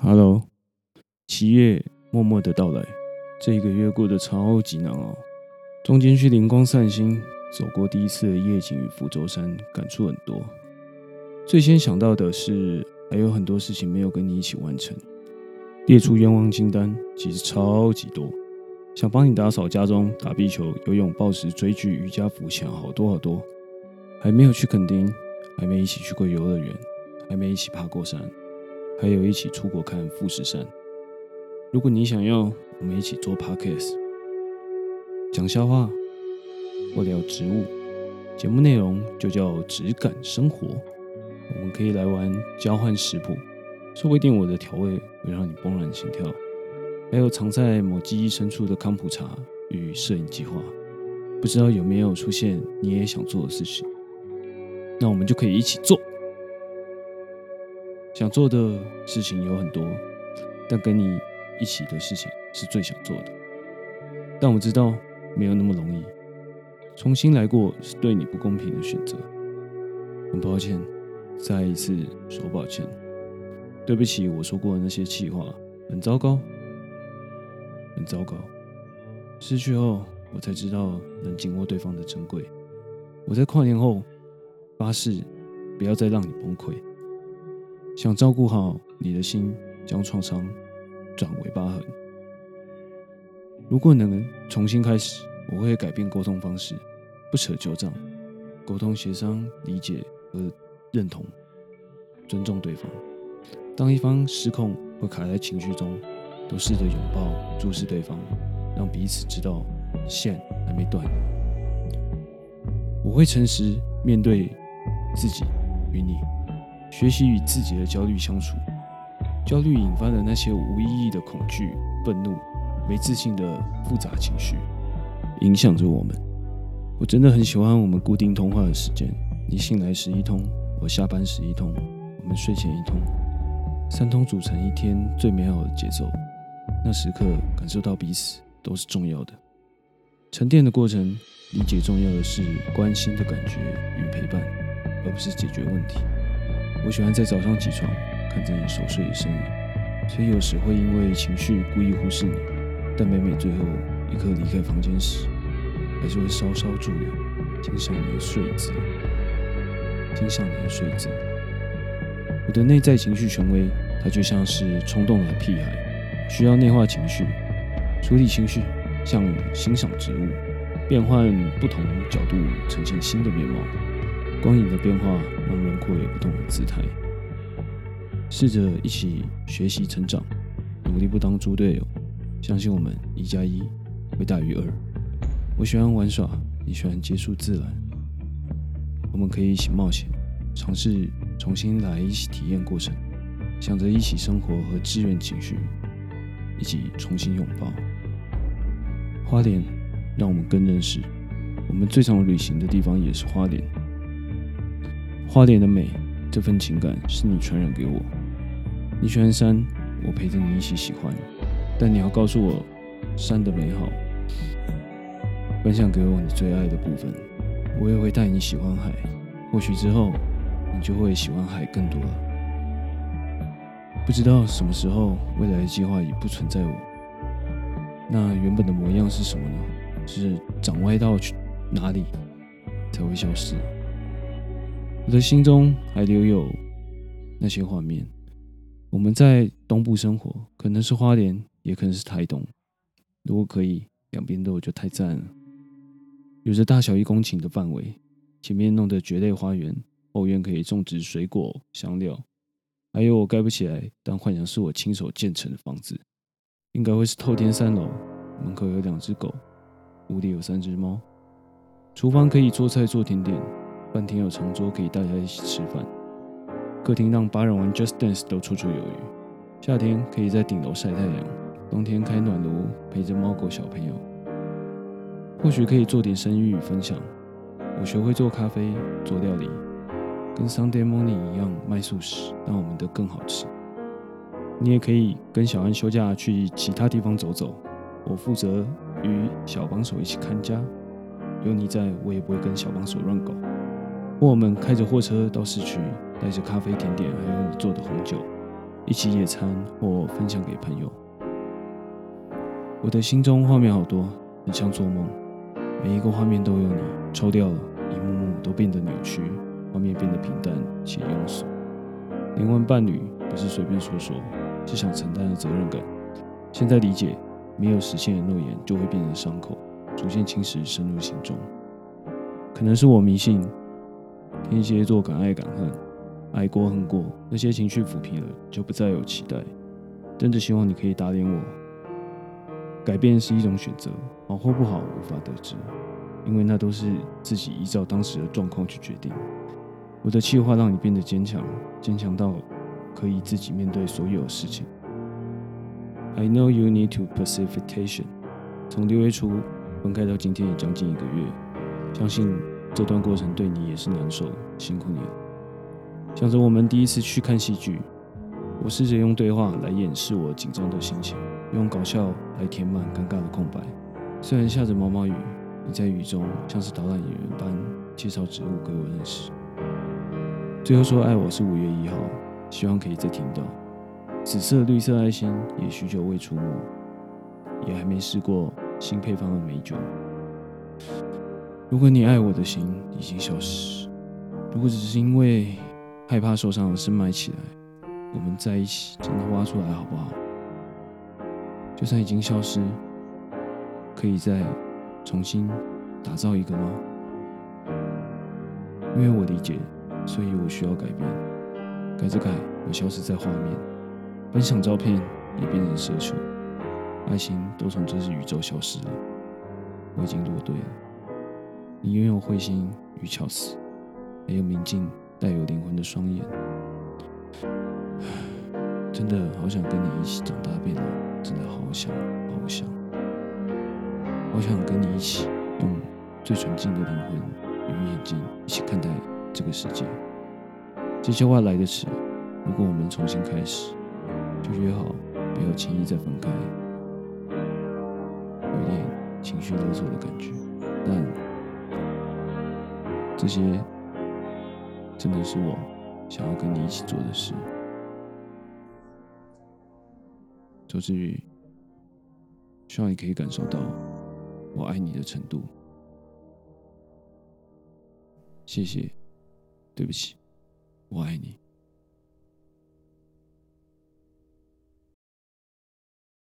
Hello，七月默默的到来，这一个月过得超级难熬。中间去灵光散心，走过第一次的夜景与福州山，感触很多。最先想到的是，还有很多事情没有跟你一起完成。列出愿望清单，其实超级多，想帮你打扫家中、打壁球、游泳、暴食、追剧、瑜伽、浮潜，好多好多。还没有去垦丁，还没一起去过游乐园，还没一起爬过山。还有一起出国看富士山。如果你想要，我们一起做 podcast，讲笑话或聊植物，节目内容就叫质感生活。我们可以来玩交换食谱，说不定我的调味会让你怦然心跳。还有藏在某记忆深处的康普茶与摄影计划，不知道有没有出现你也想做的事情？那我们就可以一起做。想做的事情有很多，但跟你一起的事情是最想做的。但我知道没有那么容易，重新来过是对你不公平的选择。很抱歉，再一次说抱歉，对不起，我说过的那些气话很糟糕，很糟糕。失去后，我才知道能紧握对方的珍贵。我在跨年后发誓，不要再让你崩溃。想照顾好你的心，将创伤转为疤痕。如果能重新开始，我会改变沟通方式，不扯旧账，沟通协商、理解和认同，尊重对方。当一方失控或卡在情绪中，都试着拥抱、注视对方，让彼此知道线还没断。我会诚实面对自己与你。学习与自己的焦虑相处，焦虑引发的那些无意义的恐惧、愤怒、没自信的复杂情绪，影响着我们。我真的很喜欢我们固定通话的时间，你醒来时一通，我下班时一通，我们睡前一通，三通组成一天最美好的节奏。那时刻感受到彼此都是重要的，沉淀的过程，理解重要的是关心的感觉与陪伴，而不是解决问题。我喜欢在早上起床看着你熟睡的身影，所以有时会因为情绪故意忽视你，但每每最后一刻离开房间时，还是会稍稍驻留，欣赏你的睡姿，欣赏你的睡姿。我的内在情绪权威，它就像是冲动的屁孩，需要内化情绪，处理情绪，像欣赏植物，变换不同角度呈现新的面貌。光影的变化让轮廓有不同的姿态。试着一起学习成长，努力不当猪队友，相信我们一加一会大于二。我喜欢玩耍，你喜欢接触自然，我们可以一起冒险，尝试重新来一起体验过程，想着一起生活和支援情绪，一起重新拥抱。花莲让我们更认识，我们最常旅行的地方也是花莲。花莲的美，这份情感是你传染给我。你喜欢山，我陪着你一起喜欢。但你要告诉我山的美好，分享给我你最爱的部分。我也会带你喜欢海，或许之后你就会喜欢海更多了。不知道什么时候未来的计划已不存在我，那原本的模样是什么呢？是长歪到去哪里才会消失？我的心中还留有那些画面。我们在东部生活，可能是花莲，也可能是台东。如果可以，两边都有就太赞了。有着大小一公顷的范围，前面弄得蕨类花园，后院可以种植水果、香料。还有我盖不起来，但幻想是我亲手建成的房子，应该会是透天三楼。门口有两只狗，屋里有三只猫。厨房可以做菜做甜点。饭厅有长桌可以大家一起吃饭，客厅让八人玩 Just Dance 都绰绰有余。夏天可以在顶楼晒太阳，冬天开暖炉陪着猫狗小朋友。或许可以做点生意与分享。我学会做咖啡、做料理，跟 Sunday Morning 一样卖素食，让我们的更好吃。你也可以跟小安休假去其他地方走走，我负责与小帮手一起看家。有你在，我也不会跟小帮手乱搞。我们开着货车到市区，带着咖啡、甜点，还有你做的红酒，一起野餐或分享给朋友。我的心中画面好多，很像做梦，每一个画面都有你。抽掉了，一幕幕都变得扭曲，画面变得平淡且庸俗。灵魂伴侣不是随便说说，是想承担的责任感。现在理解，没有实现的诺言就会变成伤口，逐渐侵蚀深入心中。可能是我迷信，天蝎座敢爱敢恨，爱过恨过，那些情绪抚平了，就不再有期待。真的希望你可以打脸我。改变是一种选择，好或不好无法得知，因为那都是自己依照当时的状况去决定。我的计划让你变得坚强，坚强到可以自己面对所有事情。I know you need to precipitation。从六月初分开到今天也将近一个月，相信这段过程对你也是难受，辛苦你了。想着我们第一次去看戏剧，我试着用对话来掩饰我紧张的心情。用搞笑来填满尴尬的空白。虽然下着毛毛雨，你在雨中像是导览演员般介绍植物给我认识。最后说爱我是五月一号，希望可以再听到。紫色、绿色爱心也许久未出没，也还没试过新配方的美酒。如果你爱我的心已经消失，如果只是因为害怕受伤而深埋起来，我们在一起真的挖出来好不好？就算已经消失，可以再重新打造一个吗？因为我理解，所以我需要改变。改着改，我消失在画面，分享照片也变成奢求，爱情都从这次宇宙消失了。我已经落队了。你拥有慧心与巧思，还有明净带有灵魂的双眼。真的好想跟你一起长大变老，真的好想好想，好想跟你一起用最纯净的灵魂与眼睛一起看待这个世界。这些话来得迟，如果我们重新开始，就约好不要轻易再分开。有点情绪勒索的感觉，但这些真的是我想要跟你一起做的事。周志宇，希望你可以感受到我爱你的程度。谢谢，对不起，我爱你。